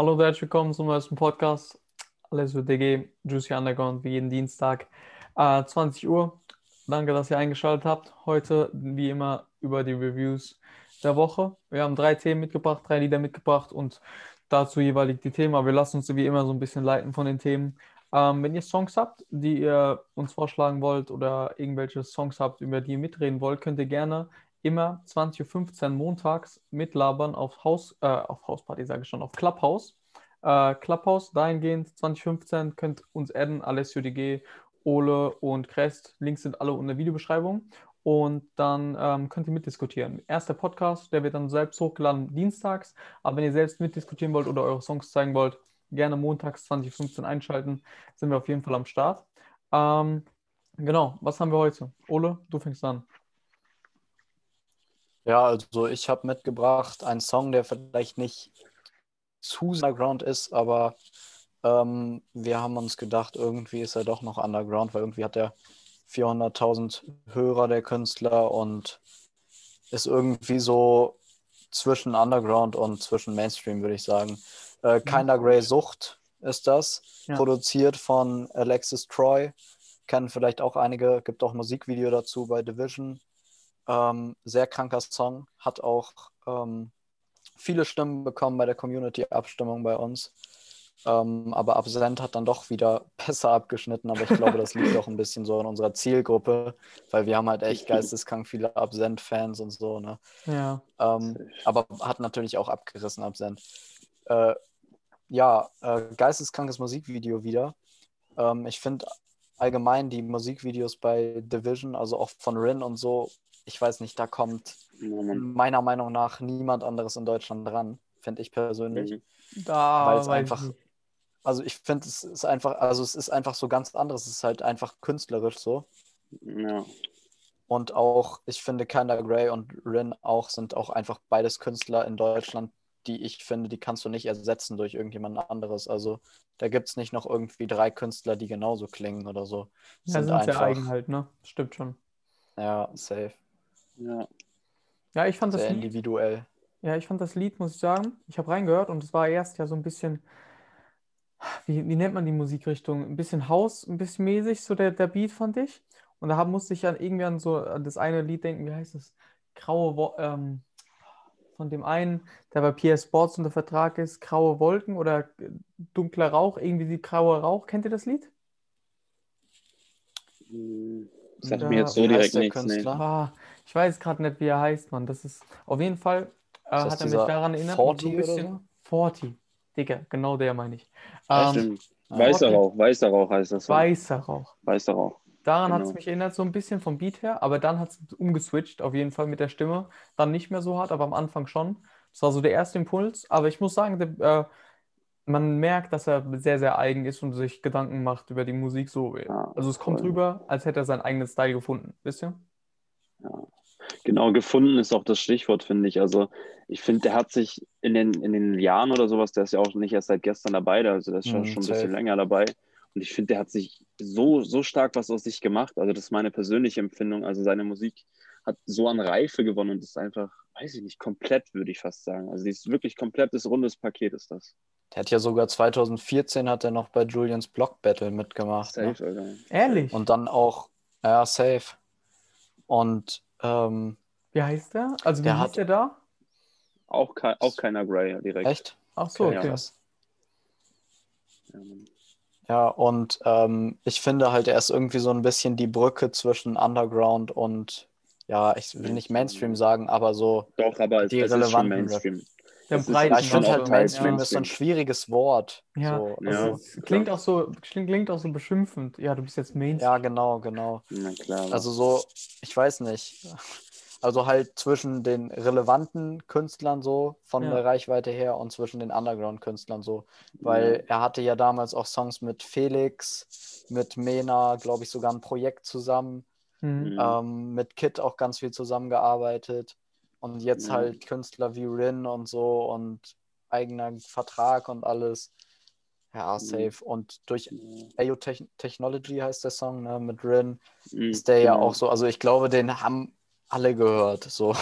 Hallo und herzlich willkommen zum neuesten Podcast. Alles für DG, Juicy Underground, wie jeden Dienstag, äh, 20 Uhr. Danke, dass ihr eingeschaltet habt. Heute, wie immer, über die Reviews der Woche. Wir haben drei Themen mitgebracht, drei Lieder mitgebracht und dazu jeweilig die Themen. Aber wir lassen uns wie immer so ein bisschen leiten von den Themen. Ähm, wenn ihr Songs habt, die ihr uns vorschlagen wollt oder irgendwelche Songs habt, über die ihr mitreden wollt, könnt ihr gerne immer 20.15 Uhr montags mitlabern auf Haus, äh, auf Hausparty, sage ich schon, auf Clubhouse. Äh, Clubhouse, dahingehend 2015 könnt uns adden, Alessio DG, Ole und Crest. Links sind alle in der Videobeschreibung. Und dann ähm, könnt ihr mitdiskutieren. Erster Podcast, der wird dann selbst hochgeladen dienstags. Aber wenn ihr selbst mitdiskutieren wollt oder eure Songs zeigen wollt, gerne montags 2015 einschalten. Sind wir auf jeden Fall am Start. Ähm, genau, was haben wir heute? Ole, du fängst an. Ja, also ich habe mitgebracht einen Song, der vielleicht nicht zu underground ist, aber ähm, wir haben uns gedacht, irgendwie ist er doch noch underground, weil irgendwie hat er 400.000 Hörer, der Künstler, und ist irgendwie so zwischen Underground und zwischen Mainstream, würde ich sagen. Äh, mhm. Kinder Grey Sucht ist das, ja. produziert von Alexis Troy. Kennen vielleicht auch einige, gibt auch Musikvideo dazu bei Division. Ähm, sehr kranker Song, hat auch ähm, viele Stimmen bekommen bei der Community-Abstimmung bei uns. Ähm, aber Absent hat dann doch wieder besser abgeschnitten, aber ich glaube, das liegt auch ein bisschen so in unserer Zielgruppe, weil wir haben halt echt geisteskrank viele Absent-Fans und so, ne? Ja. Ähm, aber hat natürlich auch abgerissen, Absent. Äh, ja, äh, geisteskrankes Musikvideo wieder. Ähm, ich finde allgemein die Musikvideos bei Division, also auch von Rin und so, ich weiß nicht, da kommt meiner Meinung nach niemand anderes in Deutschland dran, finde ich persönlich. Mhm. Da weil es einfach, ich also ich finde, es ist einfach, also es ist einfach so ganz anderes, es ist halt einfach künstlerisch so. Ja. Und auch, ich finde, Kinda Grey und Rin auch sind auch einfach beides Künstler in Deutschland, die ich finde, die kannst du nicht ersetzen durch irgendjemand anderes. Also da gibt es nicht noch irgendwie drei Künstler, die genauso klingen oder so. Ja, sind, sind einfach, sehr eigen halt, ne? Stimmt schon. Ja, safe. Ja. Ja, ich fand sehr das Lied, individuell. Ja, ich fand das Lied, muss ich sagen. Ich habe reingehört und es war erst ja so ein bisschen, wie, wie nennt man die Musikrichtung? Ein bisschen Haus, ein bisschen mäßig, so der, der Beat fand ich. Und da musste ich an irgendwie an so an das eine Lied denken, wie heißt das? Graue, Wo ähm, von dem einen, der bei PS Sports unter Vertrag ist, Graue Wolken oder Dunkler Rauch, irgendwie die Graue Rauch. Kennt ihr das Lied? Das sagt mir jetzt so direkt nichts. Ah, ich weiß gerade nicht, wie er heißt, man. Das ist auf jeden Fall, äh, hat er mich daran erinnert. 40 so ein bisschen, oder so? 40. Digga, genau der meine ich. Ähm, Stimmt. Weißer Rauch, weißer Rauch heißt das. Weißer Rauch. Weißer Rauch. Daran genau. hat es mich erinnert, so ein bisschen vom Beat her, aber dann hat es umgeswitcht, auf jeden Fall mit der Stimme. Dann nicht mehr so hart, aber am Anfang schon. Das war so der erste Impuls. Aber ich muss sagen, der, äh, man merkt, dass er sehr, sehr eigen ist und sich Gedanken macht über die Musik so. Ja, also es kommt rüber, als hätte er seinen eigenen Style gefunden, wisst ihr? Ja. Genau, gefunden ist auch das Stichwort, finde ich. Also ich finde, der hat sich in den, in den Jahren oder sowas, der ist ja auch nicht erst seit gestern dabei, also der ist schon, mm, schon ein bisschen länger dabei. Und ich finde, der hat sich so, so stark was aus sich gemacht. Also, das ist meine persönliche Empfindung. Also, seine Musik hat so an Reife gewonnen und ist einfach, weiß ich nicht, komplett, würde ich fast sagen. Also, die ist wirklich komplettes, rundes Paket ist das. Der hat ja sogar 2014 hat er noch bei Julians Block Battle mitgemacht. Ne? Safe, ne? Ehrlich? Und dann auch, ja, safe. Und, ähm, Wie heißt der? Also, wie der hat der da? Auch, auch keiner Grey direkt. Echt? Ach so, okay. okay. Ja, ja, und ähm, ich finde halt, er ist irgendwie so ein bisschen die Brücke zwischen Underground und, ja, ich will nicht Mainstream sagen, aber so Doch, aber die es relevanten Mainstream. Der ist, ja, ich finde halt Mainstream ja. ist so ein schwieriges Wort. Ja, so, also ja. klingt auch so klingt auch so beschimpfend. Ja, du bist jetzt Mainstream. Ja, genau, genau. Na klar. Also so, ich weiß nicht. Also halt zwischen den relevanten Künstlern so von ja. der Reichweite her und zwischen den Underground-Künstlern so. Weil ja. er hatte ja damals auch Songs mit Felix, mit Mena, glaube ich, sogar ein Projekt zusammen. Mhm. Ähm, mit Kit auch ganz viel zusammengearbeitet. Und jetzt mhm. halt Künstler wie Rin und so und eigener Vertrag und alles. Ja, mhm. safe. Und durch AO Technology heißt der Song, ne, mit Rin, mhm. ist der ja auch so. Also ich glaube, den haben alle gehört. So.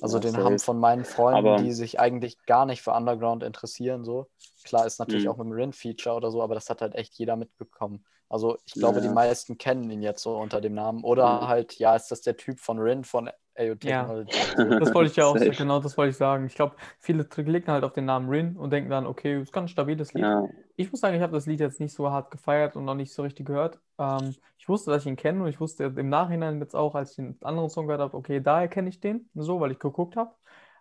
Also ja, den safe. haben von meinen Freunden, Aber... die sich eigentlich gar nicht für Underground interessieren, so, Klar ist natürlich mhm. auch mit dem Rin-Feature oder so, aber das hat halt echt jeder mitbekommen. Also ich glaube, ja. die meisten kennen ihn jetzt so unter dem Namen. Oder mhm. halt, ja, ist das der Typ von Rin von AO Technology? Ja, das wollte ich ja auch, genau das wollte ich sagen. Ich glaube, viele klicken halt auf den Namen Rin und denken dann, okay, das ist ein stabiles Lied. Ja. Ich muss sagen, ich habe das Lied jetzt nicht so hart gefeiert und noch nicht so richtig gehört. Ähm, ich wusste, dass ich ihn kenne und ich wusste im Nachhinein jetzt auch, als ich den anderen Song gehört habe, okay, daher kenne ich den, so, weil ich geguckt habe.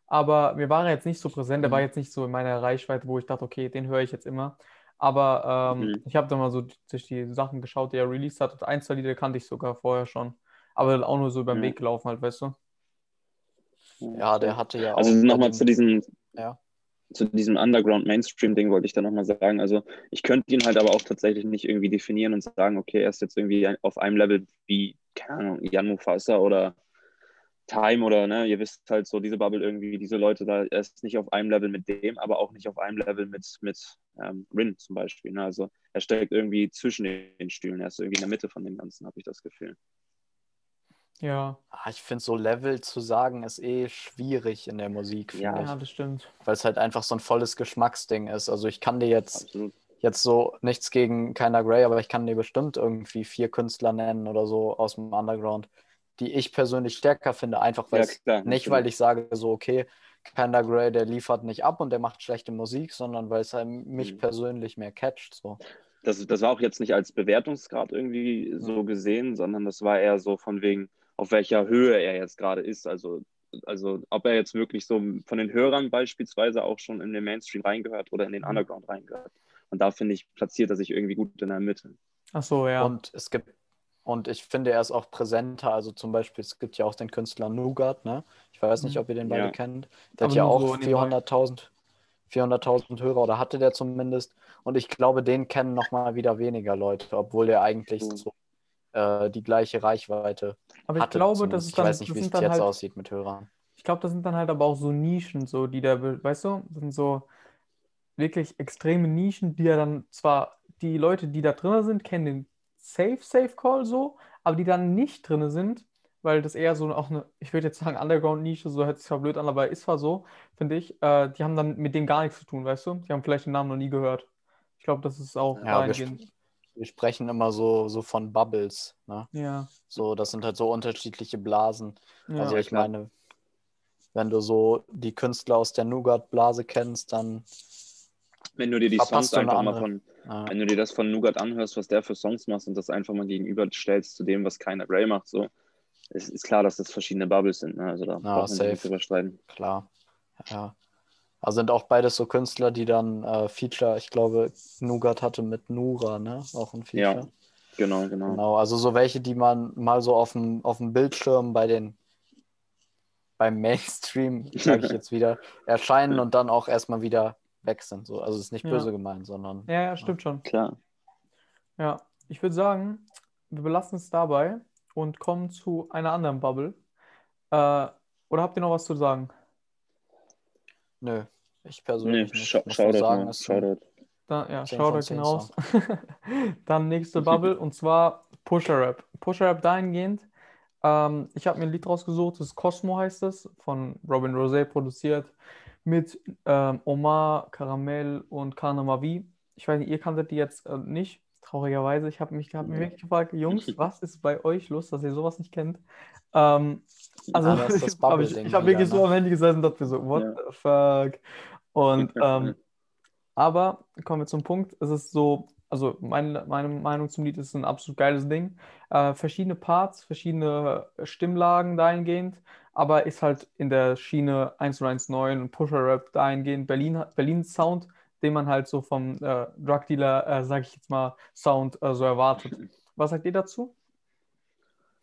Aber mir war er jetzt nicht so präsent, er war mhm. jetzt nicht so in meiner Reichweite, wo ich dachte, okay, den höre ich jetzt immer. Aber ähm, mhm. ich habe dann mal so durch die Sachen geschaut, die er released hat. Und ein, zwei Lieder kannte ich sogar vorher schon. Aber auch nur so über den mhm. Weg gelaufen halt, weißt du? Ja, der hatte ja also auch. Also nochmal zu diesem, ja. zu diesem Underground-Mainstream-Ding wollte ich da nochmal sagen. Also ich könnte ihn halt aber auch tatsächlich nicht irgendwie definieren und sagen, okay, er ist jetzt irgendwie auf einem Level wie, keine Ahnung, Jan Mufasa oder Time oder, ne, ihr wisst halt so, diese Bubble irgendwie, diese Leute da, er ist nicht auf einem Level mit dem, aber auch nicht auf einem Level mit, mit ähm, Rin zum Beispiel. Ne? Also er steckt irgendwie zwischen den Stühlen, er ist irgendwie in der Mitte von dem Ganzen, habe ich das Gefühl. Ja. Ah, ich finde, so Level zu sagen, ist eh schwierig in der Musik. Ja, ja, das stimmt. Weil es halt einfach so ein volles Geschmacksding ist. Also ich kann dir jetzt, jetzt so nichts gegen Keiner Grey, aber ich kann dir bestimmt irgendwie vier Künstler nennen oder so aus dem Underground die ich persönlich stärker finde, einfach weil ja, nicht, weil ich sage so, okay, Kanda Gray, der liefert nicht ab und der macht schlechte Musik, sondern weil es halt mich mhm. persönlich mehr catcht. So. Das, das war auch jetzt nicht als Bewertungsgrad irgendwie so gesehen, sondern das war eher so von wegen, auf welcher Höhe er jetzt gerade ist. Also, also ob er jetzt wirklich so von den Hörern beispielsweise auch schon in den Mainstream reingehört oder in den mhm. Underground reingehört. Und da finde ich, platziert er sich irgendwie gut in der Mitte. Ach so, ja. Und es gibt und ich finde, er ist auch präsenter. Also zum Beispiel, es gibt ja auch den Künstler Nougat, ne? Ich weiß nicht, mhm. ob ihr den beide ja. kennt. Der Aber hat ja auch so 400.000 400.000 Hörer oder hatte der zumindest. Und ich glaube, den kennen nochmal wieder weniger Leute, obwohl der eigentlich mhm. so äh, die gleiche Reichweite Aber ich hatte, glaube, das ist dann, Ich weiß nicht, wie es jetzt halt, aussieht mit Hörern. Ich glaube, das sind dann halt aber auch so Nischen, so die da, weißt du, das sind so wirklich extreme Nischen, die ja dann zwar die Leute, die da drin sind, kennen den Safe, Safe Call so, aber die dann nicht drin sind, weil das eher so auch eine, ich würde jetzt sagen, Underground-Nische, so hört sich zwar blöd an, aber ist zwar so, finde ich, äh, die haben dann mit dem gar nichts zu tun, weißt du? Die haben vielleicht den Namen noch nie gehört. Ich glaube, das ist auch ja, wir, wir, sprechen immer so, so von Bubbles, ne? Ja. So, das sind halt so unterschiedliche Blasen. Ja, also ich meine, wenn du so die Künstler aus der Nougat-Blase kennst, dann wenn du dir die Songs einfach mal von, ah. wenn du dir das von Nougat anhörst, was der für Songs macht und das einfach mal gegenüberstellst zu dem, was keiner Ray macht, so, es ist klar, dass das verschiedene Bubbles sind. Ne? Also da ja, braucht man nicht überstreiten. Klar. Ja. Also sind auch beides so Künstler, die dann äh, Feature, ich glaube, Nougat hatte mit Nura, ne? Auch ein Feature. Ja, genau, genau. Genau, also so welche, die man mal so auf dem, auf dem Bildschirm bei den beim Mainstream, sage ich jetzt wieder, erscheinen und dann auch erstmal wieder weg sind. So. Also es ist nicht böse ja. gemeint, sondern. Ja, ja, stimmt schon. Klar. Ja, ich würde sagen, wir belassen es dabei und kommen zu einer anderen Bubble. Äh, oder habt ihr noch was zu sagen? Nö, ich persönlich nee, nicht. Sch Shoutout, sagen, ist Shoutout. Dann, ja, Shoutout gehen raus. Dann nächste Bubble und zwar Pusher Rap. Pusher Rap dahingehend. Ähm, ich habe mir ein Lied rausgesucht, das Cosmo heißt es, von Robin Rosé produziert mit ähm, Omar, Karamell und Kana Mavi. Ich weiß nicht, ihr kanntet die jetzt äh, nicht, traurigerweise. Ich habe mich, hab mich wirklich gefragt, Jungs, was ist bei euch los, dass ihr sowas nicht kennt? Ähm, also, ja, hab ich, ich habe wirklich so am Handy gesessen und dachte so, what ja. the fuck? Und, ähm, aber kommen wir zum Punkt, es ist so, also meine, meine Meinung zum Lied ist ein absolut geiles Ding. Äh, verschiedene Parts, verschiedene Stimmlagen dahingehend aber ist halt in der Schiene 119 und Pusher-Rap dahingehend Berlin, Berlin Sound, den man halt so vom äh, Drug Dealer, äh, sag ich jetzt mal, Sound äh, so erwartet. Was sagt ihr dazu?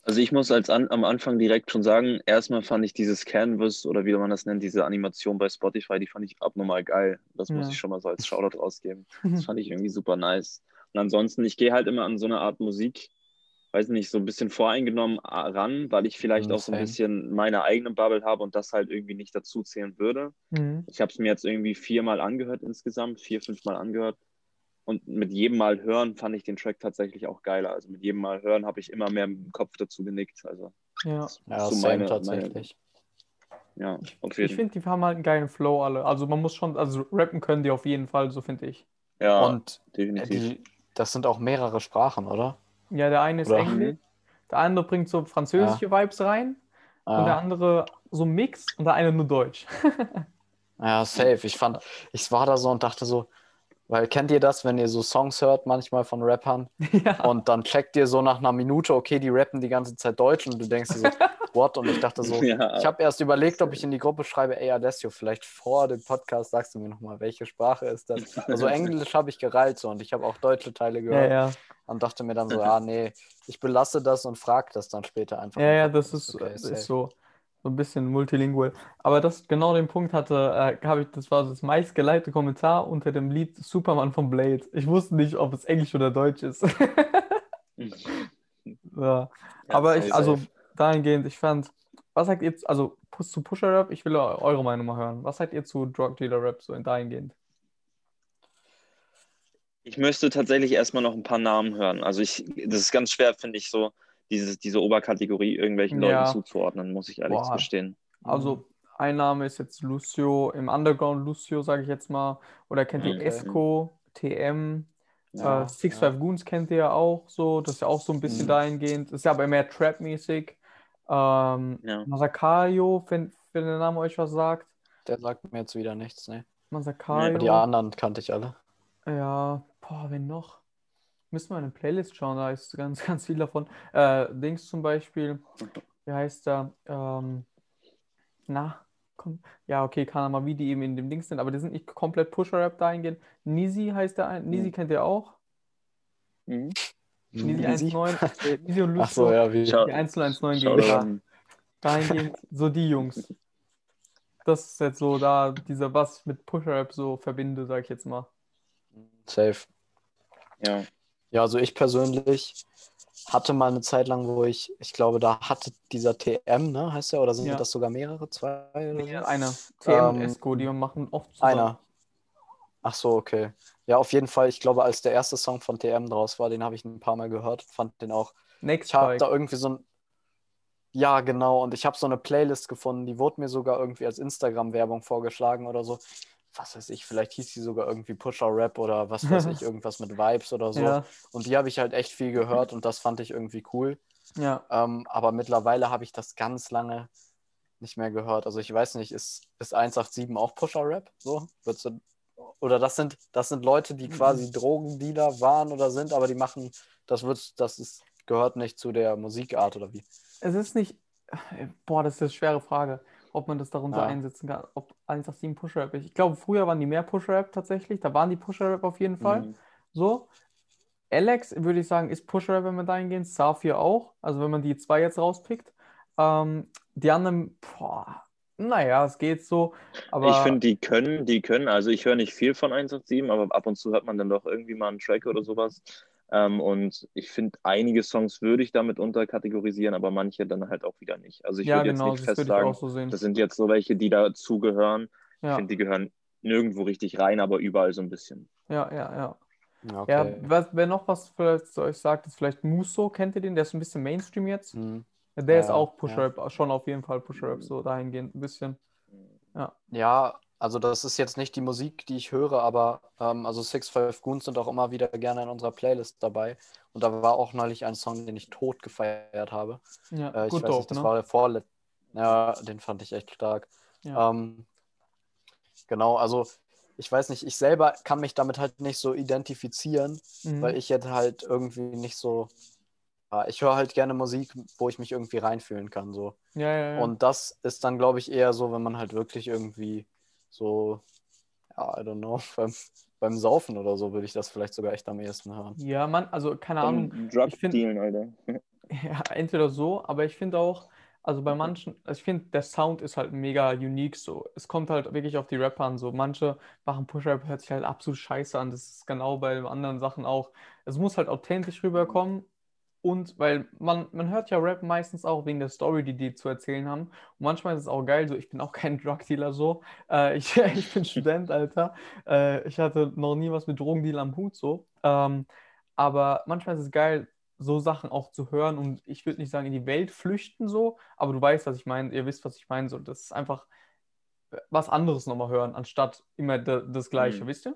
Also ich muss als an, am Anfang direkt schon sagen, erstmal fand ich dieses Canvas oder wie man das nennt, diese Animation bei Spotify, die fand ich abnormal geil. Das ja. muss ich schon mal so als Shoutout rausgeben. Das fand ich irgendwie super nice. Und ansonsten, ich gehe halt immer an so eine Art Musik, weiß nicht, so ein bisschen voreingenommen äh, ran, weil ich vielleicht mhm, auch so ein bisschen meine eigene Bubble habe und das halt irgendwie nicht dazu zählen würde. Mhm. Ich habe es mir jetzt irgendwie viermal angehört insgesamt, vier, fünfmal angehört. Und mit jedem Mal hören fand ich den Track tatsächlich auch geiler. Also mit jedem Mal hören habe ich immer mehr im Kopf dazu genickt. Also ja, ja so meine, tatsächlich. Ja, auf jeden Ich finde, die haben halt einen geilen Flow alle. Also man muss schon, also rappen können die auf jeden Fall, so finde ich. Ja, und definitiv. Die, das sind auch mehrere Sprachen, oder? Ja, der eine ist oder? Englisch, der andere bringt so französische ja. Vibes rein ja. und der andere so Mix und der eine nur Deutsch. ja, safe. Ich fand, ich war da so und dachte so, weil kennt ihr das, wenn ihr so Songs hört, manchmal von Rappern ja. und dann checkt ihr so nach einer Minute, okay, die rappen die ganze Zeit Deutsch und du denkst dir so, what? Und ich dachte so, ja. ich habe erst überlegt, ob ich in die Gruppe schreibe, ey Alessio, vielleicht vor dem Podcast sagst du mir nochmal, welche Sprache ist das? Also Englisch habe ich gereilt so und ich habe auch deutsche Teile gehört ja, und dachte mir dann so, ah nee, ich belasse das und frage das dann später einfach. Ja, ja, das ist, okay, ist so so ein bisschen multilingual. Aber das genau den Punkt hatte, äh, habe ich, das war das meistgeleitete Kommentar unter dem Lied Superman von Blade. Ich wusste nicht, ob es Englisch oder Deutsch ist. ja. Aber ich, also dahingehend, ich fand, was sagt ihr also zu Pusher Rap? Ich will eure Meinung mal hören. Was sagt ihr zu Drug Dealer Rap so in dahingehend? Ich müsste tatsächlich erstmal noch ein paar Namen hören. Also ich, das ist ganz schwer, finde ich, so dieses, diese Oberkategorie irgendwelchen ja. Leuten zuzuordnen, muss ich ehrlich Boah. gestehen. Also mhm. ein Name ist jetzt Lucio, im Underground Lucio, sage ich jetzt mal. Oder kennt ihr okay. Esco, TM, ja, äh, Six ja. Five Goons kennt ihr ja auch so. Das ist ja auch so ein bisschen mhm. dahingehend. Das ist ja aber mehr Trap-mäßig. Ähm, ja. Masakayo, wenn, wenn der Name euch was sagt. Der sagt mir jetzt wieder nichts, ne? Masakayo. Die anderen kannte ich alle. Ja, boah, wen noch? Müssen wir eine Playlist schauen, da ist ganz, ganz viel davon. Äh, Dings zum Beispiel, wie heißt der? Ähm, na, komm. Ja, okay, kann er mal, wie die eben in dem Dings sind, aber die sind nicht komplett Pusher-Rap dahingehen. Nisi heißt der, ein, Nisi mhm. kennt ihr auch? Mhm. Nisi 1.9, äh, Nisi und Lucio, Ach so, ja, wie? die 1019 GmbH. Dahingehend, so die Jungs. Das ist jetzt so da, dieser, was ich mit Pusher-Rap so verbinde, sag ich jetzt mal. Safe. Ja. Ja, also ich persönlich hatte mal eine Zeit lang, wo ich, ich glaube, da hatte dieser TM, ne, heißt der, oder sind ja. das sogar mehrere? Zwei? Oder nee, so? einer. TM ähm, und Esco, die machen oft zusammen. Einer. Ach so, okay. Ja, auf jeden Fall, ich glaube, als der erste Song von TM draus war, den habe ich ein paar Mal gehört, fand den auch. Next ich habe da irgendwie so ein. Ja, genau, und ich habe so eine Playlist gefunden, die wurde mir sogar irgendwie als Instagram-Werbung vorgeschlagen oder so was weiß ich, vielleicht hieß die sogar irgendwie Pusher Rap oder was weiß ich, irgendwas mit Vibes oder so. Ja. Und die habe ich halt echt viel gehört und das fand ich irgendwie cool. Ja. Ähm, aber mittlerweile habe ich das ganz lange nicht mehr gehört. Also ich weiß nicht, ist, ist 187 auch Pusher Rap? So? Du, oder das sind, das sind Leute, die quasi mhm. Drogendealer waren oder sind, aber die machen, das wird, das ist, gehört nicht zu der Musikart oder wie? Es ist nicht, boah, das ist eine schwere Frage ob man das darunter ja. einsetzen kann, ob 187 Push-Rap ist. Ich glaube, früher waren die mehr Push-Rap tatsächlich, da waren die Push-Rap auf jeden Fall. Mhm. So. Alex, würde ich sagen, ist Push-Rap, wenn man da hingeht. Safir auch, also wenn man die zwei jetzt rauspickt. Ähm, die anderen, boah, naja, es geht so. Aber ich finde, die können, die können, also ich höre nicht viel von 187, aber ab und zu hört man dann doch irgendwie mal einen Track oder sowas. Ähm, und ich finde, einige Songs würde ich damit unterkategorisieren, aber manche dann halt auch wieder nicht. Also ich ja, würde genau, jetzt nicht fest sagen, so das sind jetzt so welche, die dazugehören. Ja. Ich finde, die gehören nirgendwo richtig rein, aber überall so ein bisschen. Ja, ja, ja. Okay. Ja, was, wer noch was vielleicht zu euch sagt, ist vielleicht Muso, kennt ihr den? Der ist ein bisschen Mainstream jetzt. Mhm. Der ja, ist auch Pusher-Rap, ja. schon auf jeden Fall Pusher-Rap, so dahingehend ein bisschen. Ja. Ja, also das ist jetzt nicht die Musik, die ich höre, aber ähm, also Six Five Goons sind auch immer wieder gerne in unserer Playlist dabei. Und da war auch neulich ein Song, den ich tot gefeiert habe. Ja, äh, ich gut weiß nicht, das ne? war der vorletzte. Ja, den fand ich echt stark. Ja. Ähm, genau, also ich weiß nicht, ich selber kann mich damit halt nicht so identifizieren, mhm. weil ich jetzt halt irgendwie nicht so. Ich höre halt gerne Musik, wo ich mich irgendwie reinfühlen kann. So. Ja, ja, ja. Und das ist dann, glaube ich, eher so, wenn man halt wirklich irgendwie so, ja, I don't know, beim, beim Saufen oder so würde ich das vielleicht sogar echt am ehesten hören. Ja, man, also keine Ahnung. Drug ich find, dealen, Alter. Ja, entweder so, aber ich finde auch, also bei manchen, also ich finde, der Sound ist halt mega unique so. Es kommt halt wirklich auf die Rapper an. So, manche machen Push-Rap, hört sich halt absolut scheiße an. Das ist genau bei anderen Sachen auch. Es muss halt authentisch rüberkommen und weil man, man hört ja Rap meistens auch wegen der Story, die die zu erzählen haben. Und manchmal ist es auch geil, so ich bin auch kein Drug-Dealer so. Äh, ich, ich bin Student, Alter. Äh, ich hatte noch nie was mit Drogendeal am Hut so. Ähm, aber manchmal ist es geil, so Sachen auch zu hören und ich würde nicht sagen in die Welt flüchten so, aber du weißt, was ich meine, ihr wisst, was ich meine, so, das ist einfach was anderes nochmal hören, anstatt immer das Gleiche, Mhm. wisst ihr?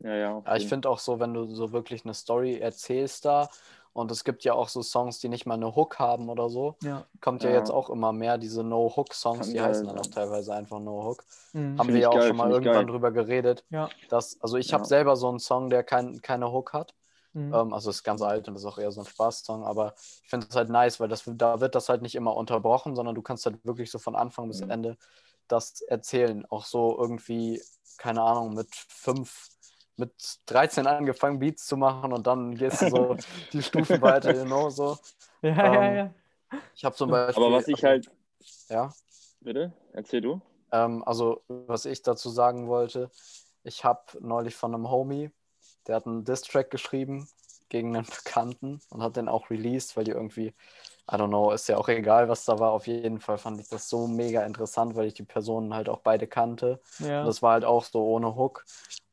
Ja, ja. Ja, ich finde auch so, wenn du so wirklich eine Story erzählst da und es gibt ja auch so Songs, die nicht mal eine Hook haben oder so, Ja. kommt ja, Ja. jetzt auch immer mehr diese No-Hook-Songs, die geil heißen dann auch teilweise einfach No-Hook. Mhm. Haben Find wir ja auch geil, schon mal irgendwann geil. drüber geredet. Ja. Dass, also ich Ja. habe selber so einen Song, der kein, keine Hook hat. Mhm. Ähm, also ist ganz alt und ist auch eher so ein Spaßsong, aber ich finde es halt nice, weil das, da wird das halt nicht immer unterbrochen, sondern du kannst halt wirklich so von Anfang bis Mhm. Ende das erzählen. Auch so irgendwie, keine Ahnung, mit fünf, mit 13 angefangen, Beats zu machen und dann gehst du so die Stufen weiter, know, so. Ja, ja, ähm, ja. Ich habe zum Beispiel. Aber was ich also, halt. Ja. Bitte? Erzähl du. Ähm, also, was ich dazu sagen wollte, ich habe neulich von einem Homie, der hat einen Diss-Track geschrieben gegen einen Bekannten und hat den auch released, weil die irgendwie, I don't know, ist ja auch egal, was da war. Auf jeden Fall fand ich das so mega interessant, weil ich die Personen halt auch beide kannte. ja. Und das war halt auch so ohne Hook.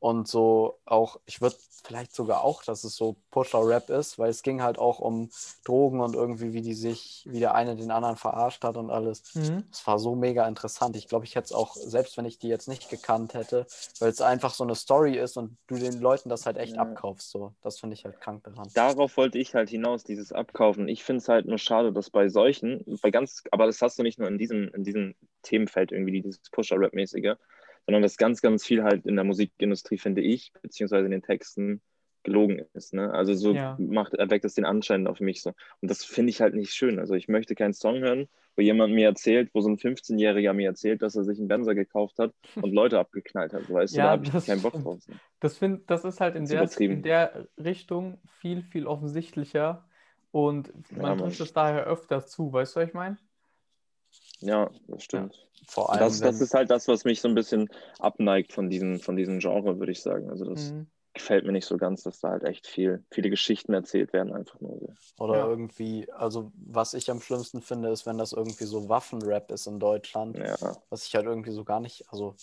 Und so auch, ich würde vielleicht sogar auch, dass es so Pusher-Rap ist, weil es ging halt auch um Drogen und irgendwie, wie die sich, wie der eine den anderen verarscht hat und alles. Mhm. Es war so mega interessant. Ich glaube, ich hätte es auch, selbst wenn ich die jetzt nicht gekannt hätte, weil es einfach so eine Story ist und du den Leuten das halt echt Ja. abkaufst. So. Das finde ich halt krank daran. Darauf wollte ich halt hinaus, dieses Abkaufen. Ich finde es halt nur schade, dass bei solchen, bei ganz, aber das hast du nicht nur in diesem, in diesem Themenfeld irgendwie, dieses Pusher-Rap-mäßige, sondern dass ganz, ganz viel halt in der Musikindustrie, finde ich, beziehungsweise in den Texten gelogen ist. Ne? Also so Ja. macht, erweckt es den Anschein auf mich so. Und das finde ich halt nicht schön. Also ich möchte keinen Song hören, wo jemand mir erzählt, wo so ein 15-Jähriger mir erzählt, dass er sich einen Benzer gekauft hat und Leute abgeknallt hat. Weißt du, Ja, da habe ich das keinen Bock drauf. Das, find, das ist halt in Das der, in der Richtung viel, viel offensichtlicher und Ja, man Mann. trifft es daher öfter zu, weißt du, was ich meine? Ja, das stimmt. Vor Und allem, das, das ist halt das, was mich so ein bisschen abneigt von diesem, von diesem Genre, würde ich sagen. Also das Mhm. gefällt mir nicht so ganz, dass da halt echt viel, viele Geschichten erzählt werden, einfach nur so. Oder Ja. irgendwie, also was ich am schlimmsten finde, ist, wenn das irgendwie so Waffenrap ist in Deutschland, Ja, was ich halt irgendwie so gar nicht, also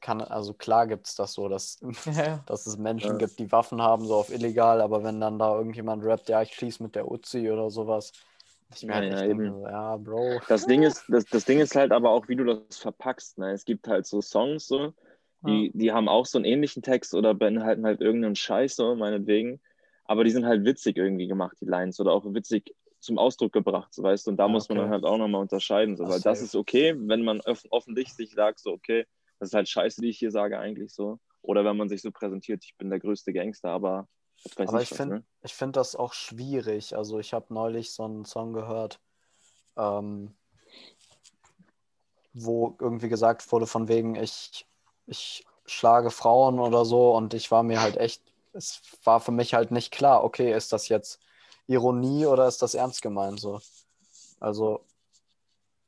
kann, also klar gibt es das so, dass, Ja, ja. dass es Menschen Ja. gibt, die Waffen haben, so auf illegal, aber wenn dann da irgendjemand rappt, ja, ich schieße mit der Uzi oder sowas, ich mir Ja, halt denke, eben. so, ja, Bro. das Ding ist, das, das Ding ist halt aber auch, wie du das verpackst. Ne? Es gibt halt so Songs, so, die, die haben auch so einen ähnlichen Text oder beinhalten halt irgendeinen Scheiß, so, meinetwegen. Aber die sind halt witzig irgendwie gemacht, die Lines, oder auch witzig zum Ausdruck gebracht, so weißt du. Und da Ja, muss man okay. dann halt auch nochmal unterscheiden, so, Ja, weil das safe. ist okay, wenn man off offensichtlich sagt, so, okay, das ist halt Scheiße, die ich hier sage, eigentlich so. Oder wenn man sich so präsentiert, ich bin der größte Gangster, aber Aber ich finde ne? ich find das auch schwierig. Also ich habe neulich so einen Song gehört, ähm, wo irgendwie gesagt wurde von wegen, ich, ich schlage Frauen oder so und ich war mir halt echt, es war für mich halt nicht klar, okay, ist das jetzt Ironie oder ist das ernst gemeint so? Also,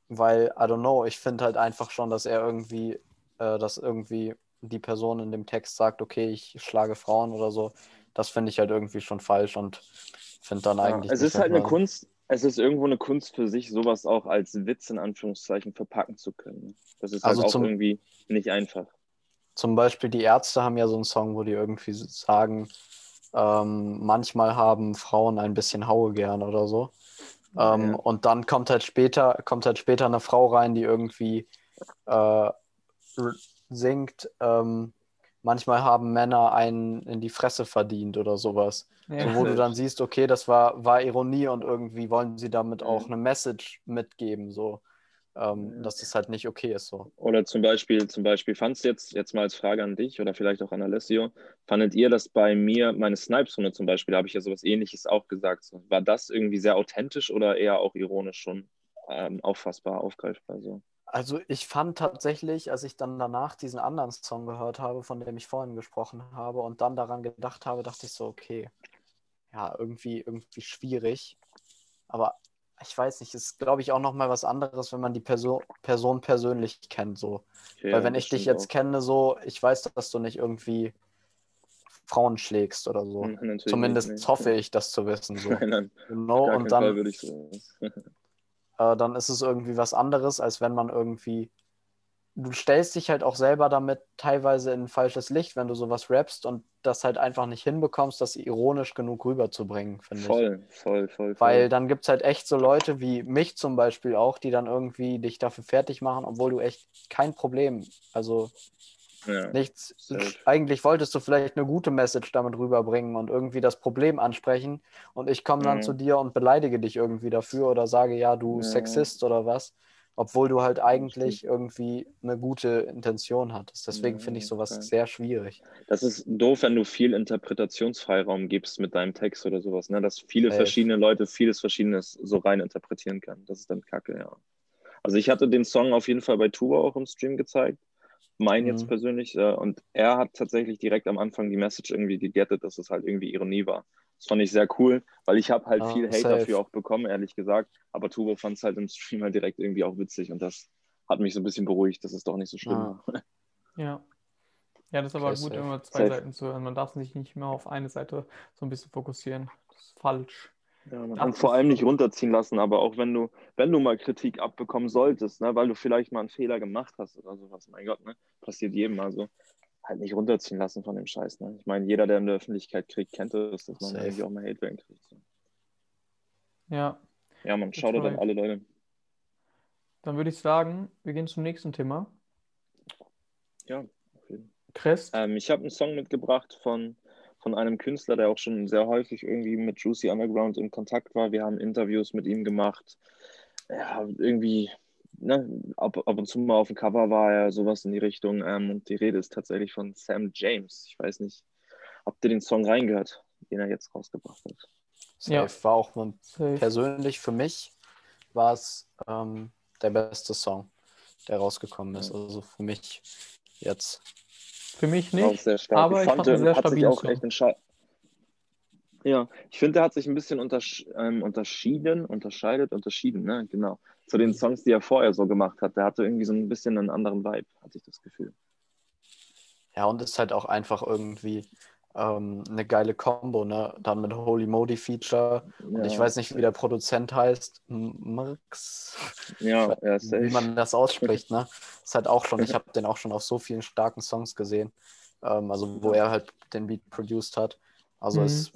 weil, I don't know, ich finde halt einfach schon, dass er irgendwie, äh, dass irgendwie die Person in dem Text sagt, okay, ich schlage Frauen oder so, das finde ich halt irgendwie schon falsch und finde dann Ja, eigentlich. es ist halt eine Kunst, es ist irgendwo eine Kunst für sich, sowas auch als Witz in Anführungszeichen verpacken zu können. Das ist Also halt auch zum- irgendwie nicht einfach. Zum Beispiel die Ärzte haben ja so einen Song, wo die irgendwie sagen, ähm, manchmal haben Frauen ein bisschen Haue gern oder so. Ähm, Ja. Und dann kommt halt später, kommt halt später eine Frau rein, die irgendwie äh, singt, ähm, manchmal haben Männer einen in die Fresse verdient oder sowas. Ja. So, wo du dann siehst, okay, das war, war Ironie und irgendwie wollen sie damit Mhm. auch eine Message mitgeben, so, ähm, dass das halt nicht okay ist. So. Oder zum Beispiel, zum Beispiel, fandst du jetzt, jetzt mal als Frage an dich oder vielleicht auch an Alessio, fandet ihr das bei mir, meine Snipes-Runde zum Beispiel, da habe ich ja sowas ähnliches auch gesagt. So, war das irgendwie sehr authentisch oder eher auch ironisch schon ähm, auffassbar, aufgreifbar? So? Also ich fand tatsächlich, als ich dann danach diesen anderen Song gehört habe, von dem ich vorhin gesprochen habe und dann daran gedacht habe, dachte ich so, okay, ja, irgendwie, irgendwie schwierig. Aber ich weiß nicht, ist, glaube ich, auch nochmal was anderes, wenn man die Perso Person persönlich kennt, so. Okay, Weil wenn ich dich jetzt kenne, so, ich weiß, dass du nicht irgendwie Frauen schlägst oder so. auch. Natürlich Zumindest nicht, hoffe ich, das zu wissen, so. Nein, nein, gar Und keinen Fall dann, würde ich so. äh, dann ist es irgendwie was anderes, als wenn man irgendwie du stellst dich halt auch selber damit teilweise in ein falsches Licht, wenn du sowas rappst und das halt einfach nicht hinbekommst, das ironisch genug rüberzubringen, finde ich. Voll, voll, voll. Weil dann gibt es halt echt so Leute wie mich zum Beispiel auch, die dann irgendwie dich dafür fertig machen, obwohl du echt kein Problem, also ja, nichts, safe. eigentlich wolltest du vielleicht eine gute Message damit rüberbringen und irgendwie das Problem ansprechen und ich komme dann Mhm. zu dir und beleidige dich irgendwie dafür oder sage, ja, du Ja. Sexist oder was, obwohl du halt eigentlich irgendwie eine gute Intention hattest. Deswegen finde ich sowas okay. sehr schwierig. Das ist doof, wenn du viel Interpretationsfreiraum gibst mit deinem Text oder sowas, ne? Dass viele Safe. verschiedene Leute vieles Verschiedenes so rein interpretieren können. Das ist dann kacke, ja. Also ich hatte den Song auf jeden Fall bei Tuba auch im Stream gezeigt. Mein jetzt Mhm. persönlich. Äh, und er hat tatsächlich direkt am Anfang die Message irgendwie gegettet, dass es halt irgendwie Ironie war. Das fand ich sehr cool, weil ich habe halt Ah, viel Hate safe. dafür auch bekommen, ehrlich gesagt. Aber Tuba fand es halt im Stream halt direkt irgendwie auch witzig und das hat mich so ein bisschen beruhigt, dass es doch nicht so schlimm Ah. war. Ja. Ja, das ist aber Okay, gut, safe. immer zwei Safe. Seiten zu hören. Man darf sich nicht mehr auf eine Seite so ein bisschen fokussieren. Das ist falsch. Ja, man und vor allem nicht runterziehen lassen, aber auch wenn du, wenn du mal Kritik abbekommen solltest, ne, weil du vielleicht mal einen Fehler gemacht hast oder sowas, mein Gott, ne, passiert jedem mal so, halt nicht runterziehen lassen von dem Scheiß, ne. Ich meine, jeder, der in der Öffentlichkeit kriegt, kennt das, dass man Safe. irgendwie auch mal Hate kriegt. So. Ja, Ja, man, schaut an alle Leute. dann würde ich sagen, wir gehen zum nächsten Thema. Ja, auf jeden Fall. Crest. Ähm, ich habe einen Song mitgebracht von, von einem Künstler, der auch schon sehr häufig irgendwie mit Juicy Underground in Kontakt war. Wir haben Interviews mit ihm gemacht. Ja, irgendwie, ne, ab, ab und zu mal auf dem Cover war er sowas in die Richtung. Ähm, und die Rede ist tatsächlich von Sam James. Ich weiß nicht, habt ihr den Song reingehört, den er jetzt rausgebracht hat? Safe Ja. war auch mal Safe. persönlich für mich war es ähm, der beste Song, der rausgekommen ist. Also für mich jetzt. Für mich nicht. sehr stark. aber ich fand einen sehr hat sich stabilen auch Song. Ja, ich finde, der hat sich ein bisschen untersch ähm, unterschieden, unterscheidet, unterschieden, ne? Genau. Zu den Songs, die er vorher so gemacht hat. Der hatte irgendwie so ein bisschen einen anderen Vibe, hatte ich das Gefühl. Ja, und ist halt auch einfach irgendwie ähm, eine geile Combo, ne? Dann mit Holy Modi Feature. Und ich Ja, weiß nicht, wie der Produzent heißt. M- Marx. Ja, ja, wie man das ausspricht, ne? Ist halt auch schon, ich habe den auch schon auf so vielen starken Songs gesehen. Ähm, also wo er halt den Beat produced hat. Also Mhm. es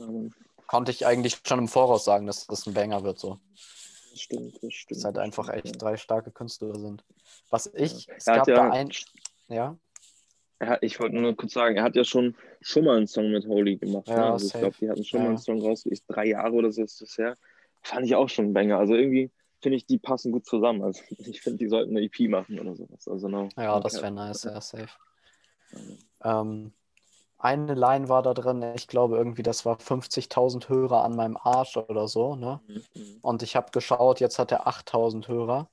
konnte ich eigentlich schon im Voraus sagen, dass das ein Banger wird so. Das stimmt, das stimmt. Dass halt einfach echt drei starke Künstler sind. Was ich, Ja. es gab ja- da ein, ja, hat, ich wollte nur kurz sagen, er hat ja schon, schon mal einen Song mit Holy gemacht. Ja, ne? also ich glaube, die hatten schon Ja. mal einen Song raus, ich, drei Jahre oder so ist das her. Fand ich auch schon ein Banger. Also irgendwie finde ich, die passen gut zusammen. Also ich finde, die sollten eine EP machen oder sowas. Also no, ja, no das wäre nice, ja, safe. Ähm, eine Line war da drin, ich glaube irgendwie, das war 50.000 Hörer an meinem Arsch oder so, ne? Mhm. Und ich habe geschaut, jetzt hat er 8.000 Hörer.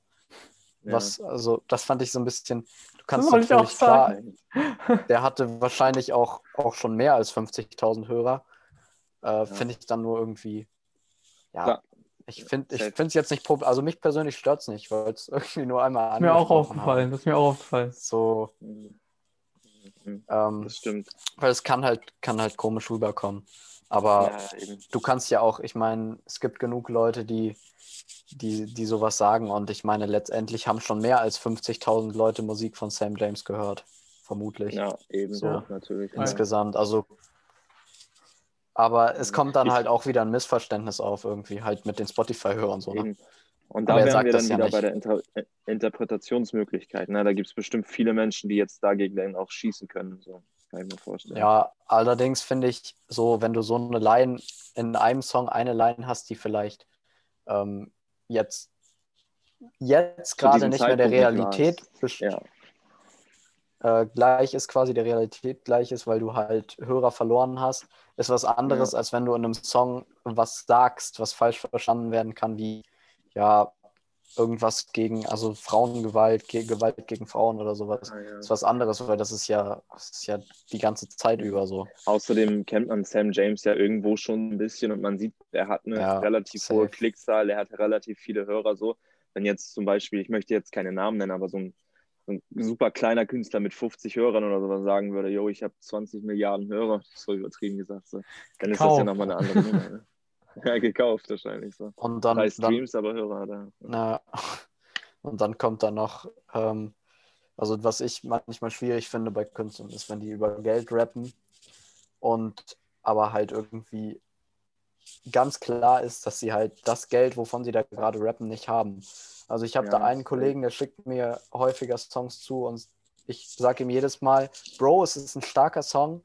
Ja. Was, also, das fand ich so ein bisschen, du kannst wollte ich auch natürlich klar, sagen. der hatte wahrscheinlich auch, auch schon mehr als 50.000 Hörer. Äh, Finde ich dann nur irgendwie, ja, Klar. ich finde es jetzt nicht, also mich persönlich stört es nicht, weil es irgendwie nur einmal Ist mir auch aufgefallen. Das ist mir auch aufgefallen. So. Mhm. ähm, Das stimmt. weil es kann halt, kann halt komisch rüberkommen. Aber Ja, du kannst ja auch, ich meine, es gibt genug Leute, die, die, die sowas sagen und ich meine, letztendlich haben schon mehr als 50.000 Leute Musik von Sam James gehört. Vermutlich. Ja, eben. So. natürlich. Ja. insgesamt. Also, aber es kommt dann halt auch wieder ein Missverständnis auf, irgendwie, halt mit den Spotify-Hörern so. Ne? Und da wären wir dann ja wieder nicht. bei der Inter äh, Interpretationsmöglichkeit. Ne? Da gibt es bestimmt viele Menschen, die jetzt dagegen dann auch schießen können. So kann ich mir vorstellen. Ja, allerdings finde ich so, wenn du so eine Line in einem Song eine Line hast, die vielleicht ähm, jetzt, jetzt gerade nicht mehr der Zeitpunkt Realität Ja, äh, gleich ist, quasi der Realität gleich ist, weil du halt Hörer verloren hast, ist was anderes, Ja. als wenn du in einem Song was sagst, was falsch verstanden werden kann, wie ja, irgendwas gegen, also Frauengewalt, ge Gewalt gegen Frauen oder sowas. Ah, ja. ist was anderes, weil das ist ja, das ist ja die ganze Zeit über so. Außerdem kennt man Sam James ja irgendwo schon ein bisschen und man sieht, er hat eine Ja, relativ safe. hohe Klickzahl, er hat relativ viele Hörer so. Wenn jetzt zum Beispiel, ich möchte jetzt keine Namen nennen, aber so ein, so ein super kleiner Künstler mit 50 Hörern oder sowas sagen würde, yo, ich habe 20 Milliarden Hörer, so übertrieben gesagt, so, dann ist das ja nochmal eine andere Nummer. Ne? Ja, gekauft wahrscheinlich so. Und dann, Drei dann Streams, aber Hörer er. na, und dann kommt da noch ähm, Also was ich manchmal schwierig finde bei Künstlern ist, wenn die über Geld rappen und aber halt irgendwie ganz klar ist, dass sie halt das Geld, wovon sie da gerade rappen, nicht haben. Also ich habe ja, da einen Kollegen, der schickt mir häufiger Songs zu und ich sage ihm jedes Mal, Bro, es ist ein starker Song,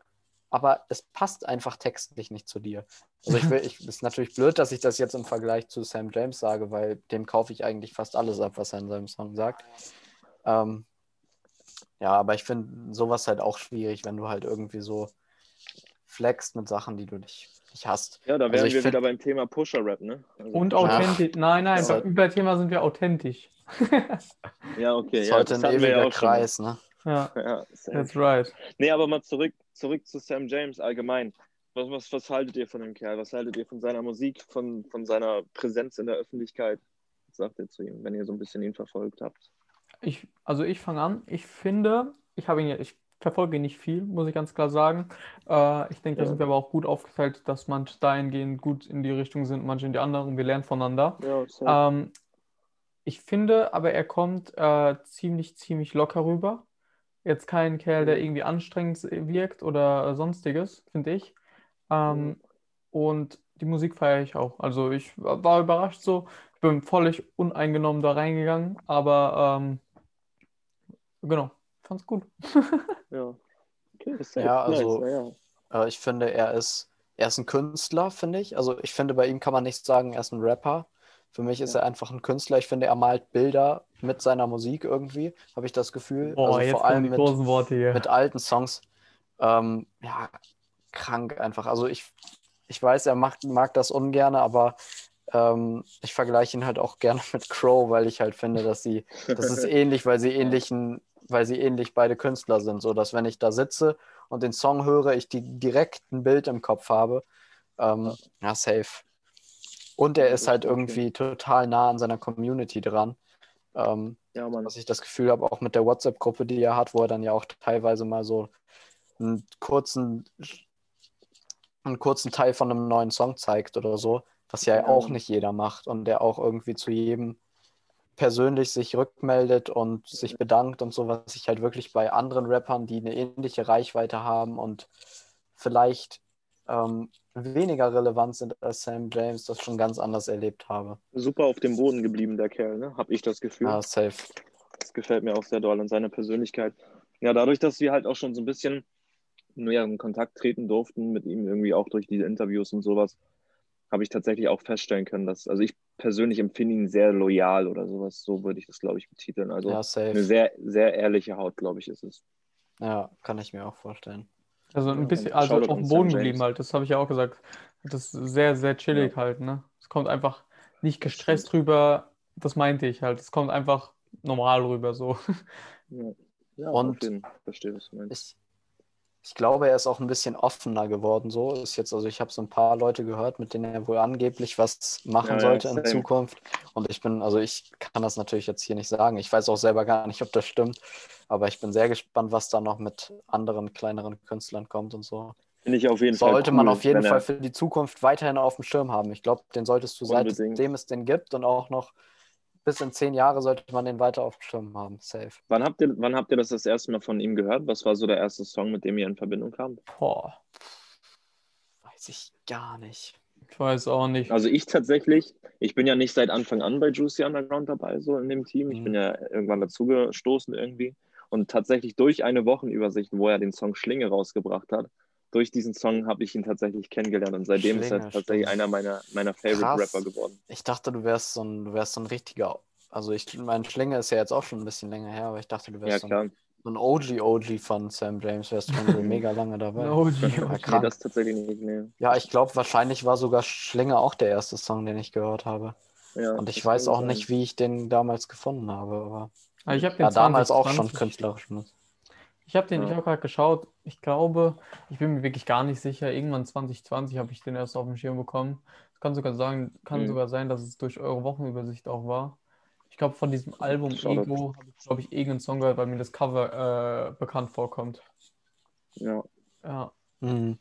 aber es passt einfach textlich nicht zu dir. Also ich will, ich ist natürlich blöd, dass ich das jetzt im Vergleich zu Sam James sage, weil dem kaufe ich eigentlich fast alles ab, was er in seinem Song sagt. Ähm, ja, aber ich finde sowas halt auch schwierig, wenn du halt irgendwie so flexst mit Sachen, die du nicht, nicht hast. Ja, da also wären also wir find... wieder beim Thema Pusher-Rap, ne? Also Und authentisch. Nein, nein, halt... über Thema sind wir authentisch. ja, okay. Das ist ja, heute ein ewiger Kreis, ne? Ja, ja that's right. Nee, aber mal zurück, zurück zu Sam James allgemein. Was, was, was haltet ihr von dem Kerl? Was haltet ihr von seiner Musik, von, von seiner Präsenz in der Öffentlichkeit? Was sagt ihr zu ihm, wenn ihr so ein bisschen ihn verfolgt habt? Ich, also ich fange an. Ich finde, ich habe ihn ja, ich verfolge ihn nicht viel, muss ich ganz klar sagen. Äh, ich denke, ja. da sind wir aber auch gut aufgeteilt, dass manche dahingehend gut in die Richtung sind, manche in die andere und wir lernen voneinander. Ja, ähm, ich finde aber, er kommt äh, ziemlich, ziemlich locker rüber. Jetzt kein Kerl, der mhm. irgendwie anstrengend wirkt oder sonstiges, finde ich. Ähm, mhm. Und die Musik feiere ich auch. Also ich war überrascht so. Ich bin völlig uneingenommen da reingegangen, aber ähm, genau, fand's gut. ja. Okay, ja, also nice. ja. Äh, ich finde, er ist, er ist ein Künstler, finde ich. Also ich finde, bei ihm kann man nicht sagen, er ist ein Rapper. Für mich ist er einfach ein Künstler. Ich finde, er malt Bilder mit seiner Musik irgendwie, habe ich das Gefühl. Boah, also vor allem mit, mit, alten Songs. Ähm, ja, krank einfach. Also ich, ich weiß, er macht, mag das ungern, aber ähm, ich vergleiche ihn halt auch gerne mit Crow, weil ich halt finde, dass sie, das ist ähnlich, weil sie ähnlichen, weil sie ähnlich beide Künstler sind, so dass wenn ich da sitze und den Song höre, ich die direkt ein Bild im Kopf habe. Ähm, ja, safe. Und er ist halt irgendwie total nah an seiner Community dran. Ähm, ja, Mann. Was ich das Gefühl habe, auch mit der WhatsApp-Gruppe, die er hat, wo er dann ja auch teilweise mal so einen kurzen einen kurzen Teil von einem neuen Song zeigt oder so, was ja, ja. auch nicht jeder macht und der auch irgendwie zu jedem persönlich sich rückmeldet und sich bedankt und so, was ich halt wirklich bei anderen Rappern, die eine ähnliche Reichweite haben und vielleicht ähm, weniger relevant sind als Sam James, das schon ganz anders erlebt habe. Super auf dem Boden geblieben, der Kerl, ne? Hab ich das Gefühl. Ja, safe. Das gefällt mir auch sehr doll an seiner Persönlichkeit. Ja, dadurch, dass wir halt auch schon so ein bisschen näher in Kontakt treten durften mit ihm, irgendwie auch durch diese Interviews und sowas, habe ich tatsächlich auch feststellen können, dass, also ich persönlich empfinde ihn sehr loyal oder sowas, so würde ich das, glaube ich, betiteln. Also ja, eine sehr, sehr ehrliche Haut, glaube ich, ist es. Ja, kann ich mir auch vorstellen. Also ein bisschen, also auf dem Boden geblieben halt, das habe ich ja auch gesagt. Das ist sehr, sehr chillig ja. halt, ne? Es kommt einfach nicht gestresst rüber, das meinte ich halt. Es kommt einfach normal rüber, so. Ja, ja und verstehe, was du meinst. Ich, glaube, er ist auch ein bisschen offener geworden. So ist jetzt, also ich habe so ein paar Leute gehört, mit denen er wohl angeblich was machen ja, sollte in Zukunft. Und ich bin, also ich kann das natürlich jetzt hier nicht sagen. Ich weiß auch selber gar nicht, ob das stimmt. Aber ich bin sehr gespannt, was da noch mit anderen kleineren Künstlern kommt und so. Finde ich auf jeden sollte Fall. Sollte cool, man auf jeden Fall für die Zukunft weiterhin auf dem Schirm haben. Ich glaube, den solltest du, seitdem es den gibt und auch noch bis in zehn Jahre sollte man den weiter auf dem Schirm haben. Safe. Wann habt, ihr, wann habt ihr das das erste Mal von ihm gehört? Was war so der erste Song, mit dem ihr in Verbindung kamt? Boah. Weiß ich gar nicht. Ich weiß auch nicht. Also ich tatsächlich, ich bin ja nicht seit Anfang an bei Juicy Underground dabei, so in dem Team. Ich mhm. bin ja irgendwann dazugestoßen irgendwie. Und tatsächlich durch eine Wochenübersicht, wo er den Song Schlinge rausgebracht hat, durch diesen Song habe ich ihn tatsächlich kennengelernt und seitdem Schlinge, ist er tatsächlich stimmt. einer meiner, meiner Favorite Krass. Rapper geworden. Ich dachte, du wärst so ein, du wärst so ein richtiger. Also ich mein Schlinge ist ja jetzt auch schon ein bisschen länger her, aber ich dachte, du wärst ja, so, ein, so ein OG OG von Sam James, wärst schon so mega lange dabei. OG, OG. Ja, nee, das tatsächlich nicht. Nee. Ja, ich glaube, wahrscheinlich war sogar Schlinge auch der erste Song, den ich gehört habe. Ja, und ich weiß auch sein. nicht, wie ich den damals gefunden habe, aber. aber ich habe den ja, damals auch schon künstlerisch. Ich habe den, ja. ich habe gerade geschaut, ich glaube, ich bin mir wirklich gar nicht sicher, irgendwann 2020 habe ich den erst auf dem Schirm bekommen. Es kann sogar sagen, kann mhm. sogar sein, dass es durch eure Wochenübersicht auch war. Ich glaube, von diesem Album Ego habe ich, glaube ich, irgendeinen Song gehört, weil mir das Cover äh, bekannt vorkommt. Ja. Ja. Mhm.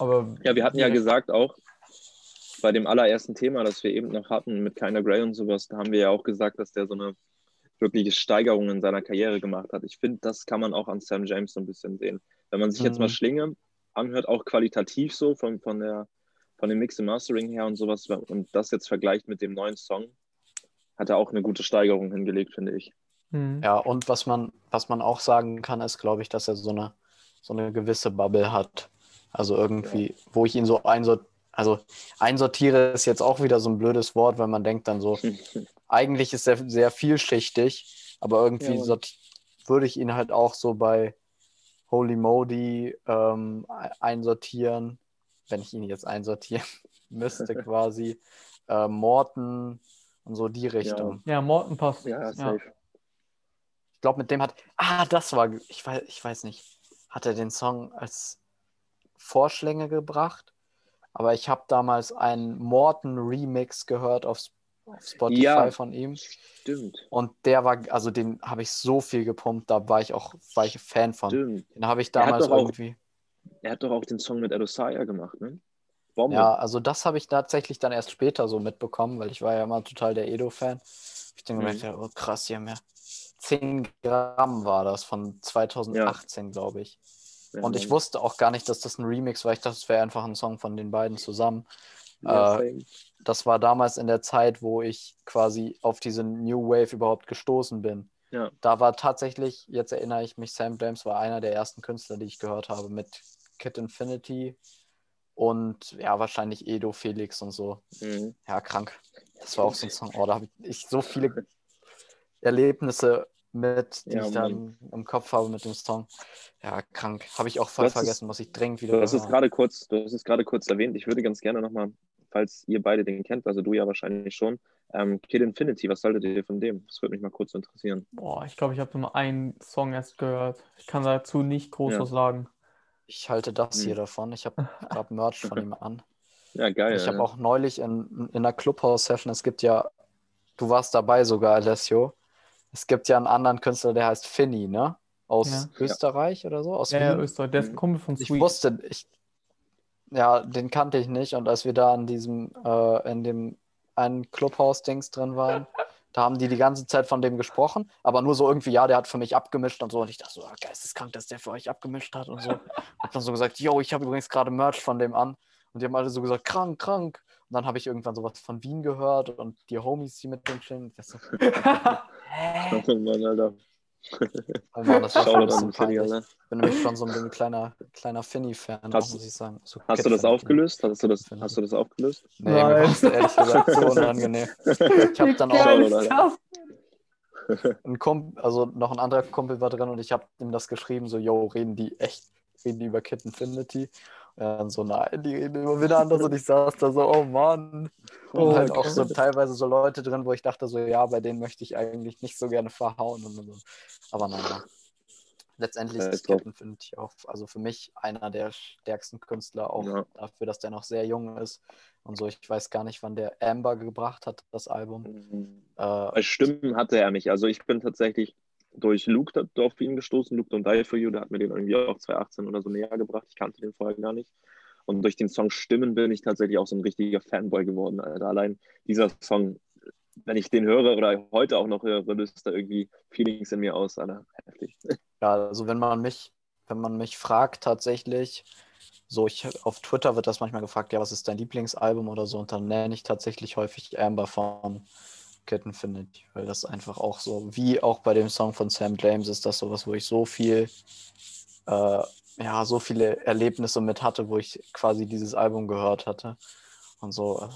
Aber ja, wir hatten ja gesagt auch, bei dem allerersten Thema, das wir eben noch hatten mit Keiner Grey und sowas, da haben wir ja auch gesagt, dass der so eine wirkliche Steigerungen in seiner Karriere gemacht hat. Ich finde, das kann man auch an Sam James so ein bisschen sehen. Wenn man sich mhm. jetzt mal mhm. Schlinge anhört, auch qualitativ so von, von, der, von dem Mix und Mastering her und sowas, und das jetzt vergleicht mit dem neuen Song, hat er auch eine gute Steigerung hingelegt, finde ich. Mhm. Ja, und was man, was man auch sagen kann, ist, glaube ich, dass er so eine, so eine gewisse Bubble hat. Also irgendwie, ja. wo ich ihn so einsortiere, also einsortiere ist jetzt auch wieder so ein blödes Wort, weil man denkt dann so, eigentlich ist er sehr vielschichtig, aber irgendwie ja, würde ich ihn halt auch so bei Holy Modi ähm, einsortieren, wenn ich ihn jetzt einsortieren müsste quasi. Äh, Morton und so die Richtung. Ja, ja Morton passt. Ja, safe. Ja. Ich glaube, mit dem hat. Ah, das war. Ich weiß, ich weiß nicht. Hat er den Song als Vorschläge gebracht? Aber ich habe damals einen Morton Remix gehört auf, auf Spotify ja, von ihm. Stimmt. Und der war, also den habe ich so viel gepumpt, da war ich auch war ich Fan von. Stimmt. Den habe ich damals er irgendwie. Auch, er hat doch auch den Song mit Adosaya gemacht, ne? Bombe. Ja, also das habe ich tatsächlich dann erst später so mitbekommen, weil ich war ja immer total der Edo-Fan. Ich denke mhm. mir, oh krass, hier mehr. 10 Gramm war das von 2018, ja. glaube ich. Ja, und ich wusste auch gar nicht, dass das ein Remix war. Ich dachte, es wäre einfach ein Song von den beiden zusammen. Ja, äh, das war damals in der Zeit, wo ich quasi auf diese New Wave überhaupt gestoßen bin. Ja. Da war tatsächlich, jetzt erinnere ich mich, Sam James war einer der ersten Künstler, die ich gehört habe mit Kid Infinity und ja, wahrscheinlich Edo Felix und so. Mhm. Ja, krank. Das war auch so ein Song. Oh, da habe ich so viele Erlebnisse mit, die ja, ich dann im Kopf habe mit dem Song. Ja, krank. Habe ich auch voll vergessen, ist, muss ich dringend wieder. Du hast es gerade kurz, du hast es gerade kurz erwähnt. Ich würde ganz gerne nochmal, falls ihr beide den kennt, also du ja wahrscheinlich schon, ähm, Kid Infinity, was haltet ihr von dem? Das würde mich mal kurz interessieren. Boah, ich glaube, ich habe nur einen Song erst gehört. Ich kann dazu nicht groß ja. was sagen. Ich halte das hm. hier davon. Ich habe gerade Merch von ihm an. Ja, geil. Ich habe auch neulich in, in einer Clubhouse-Session, es gibt ja, du warst dabei sogar, Alessio, es gibt ja einen anderen Künstler, der heißt Finny, ne? Aus ja. Österreich oder so? Aus ja, ja, Österreich. Der ist ein Kumpel von Sweet. Ich wusste, ich, ja, den kannte ich nicht. Und als wir da in diesem, äh, in dem einen Clubhouse-Dings drin waren, da haben die die ganze Zeit von dem gesprochen, aber nur so irgendwie, ja, der hat für mich abgemischt und so. Und ich dachte so, ah, geisteskrank, dass der für euch abgemischt hat und so. Hab dann so gesagt, yo, ich habe übrigens gerade Merch von dem an. Und die haben alle so gesagt, krank, krank. Und dann habe ich irgendwann sowas von Wien gehört und die Homies, die mit dem chillen. Ich so, Hä? Oh Mann, Alter. Mann, das war schon ein bisschen? Ich bin nämlich schon so ein kleiner, kleiner Finny-Fan, muss ich sagen. So hast du das aufgelöst? Hast du das, hast du das aufgelöst? Nee, Nein. mir war das ehrlich gesagt so unangenehm. Ich habe dann auch ein Kumpel, also noch ein anderer Kumpel war drin und ich habe ihm das geschrieben, so, yo, reden die echt, reden die über Kid Infinity? Ja, so, nein, die reden immer wieder anders und ich saß da so, oh Mann. Und oh, halt auch so teilweise so Leute drin, wo ich dachte so, ja, bei denen möchte ich eigentlich nicht so gerne verhauen. Und so. Aber naja. Letztendlich ja, ist Captain, finde ich auch, also für mich einer der stärksten Künstler, auch ja. dafür, dass der noch sehr jung ist und so. Ich weiß gar nicht, wann der Amber gebracht hat, das Album. Mhm. Äh, Stimmen hatte er nicht. Also ich bin tatsächlich durch Luke auf ihn gestoßen, Luke Don't Die For You, der hat mir den irgendwie auch 2018 oder so näher gebracht. Ich kannte den vorher gar nicht. Und durch den Song Stimmen bin ich tatsächlich auch so ein richtiger Fanboy geworden. Alter. Allein dieser Song, wenn ich den höre oder heute auch noch höre, löst da irgendwie Feelings in mir aus. Alter. Heftig. Ja, also wenn man mich, wenn man mich fragt tatsächlich, so ich auf Twitter wird das manchmal gefragt, ja, was ist dein Lieblingsalbum oder so, und dann nenne ich tatsächlich häufig Amber von Ketten findet, weil das einfach auch so, wie auch bei dem Song von Sam James, ist das sowas, wo ich so viel, äh, ja, so viele Erlebnisse mit hatte, wo ich quasi dieses Album gehört hatte. Und so. Äh,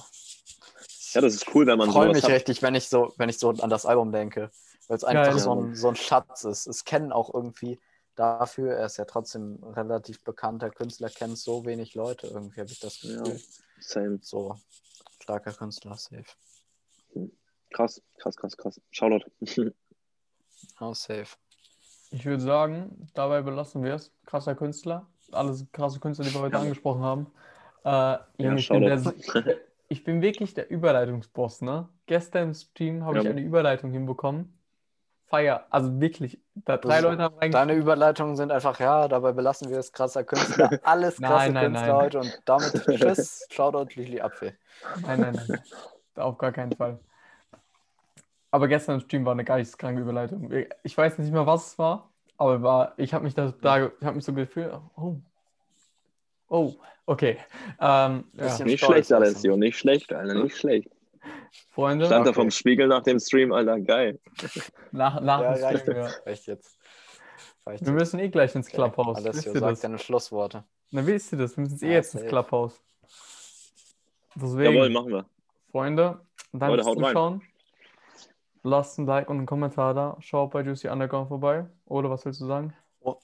ja, das ist cool, wenn man so. Ich freue mich hat. richtig, wenn ich so, wenn ich so an das Album denke, weil es einfach ja, so, ein, so ein Schatz ist. Es kennen auch irgendwie dafür, er ist ja trotzdem relativ bekannter Künstler, kennt so wenig Leute irgendwie, habe ich das Gefühl. Ja, same. So, starker Künstler, safe. Krass, krass, krass, krass. Shoutout. oh, safe. Ich würde sagen, dabei belassen wir es. Krasser Künstler. Alles krasse Künstler, die wir heute ja. angesprochen haben. Äh, ja, ich, bin der, ich, bin wirklich der Überleitungsboss, ne? Gestern im Stream habe ja. ich eine Überleitung hinbekommen. Feier. Also wirklich. Da drei also, Leute haben eigentlich. Deine Überleitungen sind einfach, ja, dabei belassen wir es krasser Künstler. Alles krasse nein, nein, Künstler nein. heute und damit tschüss. Shoutout Lili Apfel. Nein, nein, nein. Auf gar keinen Fall. Aber gestern im Stream war eine geisteskranke Überleitung. Ich weiß nicht mehr, was es war, aber war, ich habe mich da, da ich habe mich so gefühlt, oh, oh, okay. Ähm, ja. Nicht schlecht, Alessio, nicht schlecht, Alter, nicht schlecht. Freunde. Stand okay. da vom Spiegel nach dem Stream, Alter, geil. Nach, nach ja, dem Stream, ja. Echt jetzt. Reicht Wir müssen eh gleich ins Clubhouse. Okay. Alessio, sag deine Schlussworte. Na, wie ist das? Wir müssen eh jetzt ins Clubhouse. Deswegen, Jawohl, machen wir. Freunde, danke fürs Zuschauen. Rein. Lasst ein Like und einen Kommentar da. Schaut bei Juicy Underground vorbei. Oder was willst du sagen? Oh.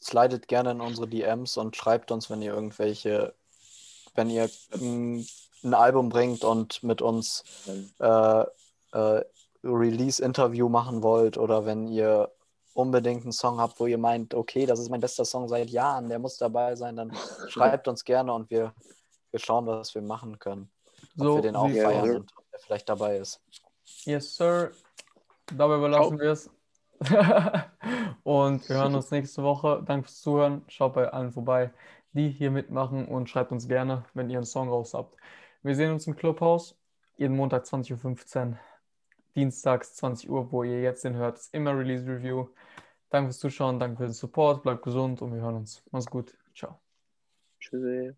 Slidet gerne in unsere DMs und schreibt uns, wenn ihr irgendwelche, wenn ihr ein, ein Album bringt und mit uns äh, äh, Release-Interview machen wollt oder wenn ihr unbedingt einen Song habt, wo ihr meint, okay, das ist mein bester Song seit Jahren, der muss dabei sein, dann schreibt uns gerne und wir, wir schauen, was wir machen können. Ob so, wir den auch feiern und ob er vielleicht dabei ist. Yes, Sir. Dabei überlassen wir es. und wir hören uns nächste Woche. Danke fürs Zuhören. Schaut bei allen vorbei, die hier mitmachen und schreibt uns gerne, wenn ihr einen Song raus habt. Wir sehen uns im Clubhaus. Jeden Montag 20.15 Uhr. Dienstags 20 Uhr, wo ihr jetzt den hört, ist immer Release Review. Danke fürs Zuschauen, danke für den Support, bleibt gesund und wir hören uns. Mach's gut. Ciao. Tschüssi.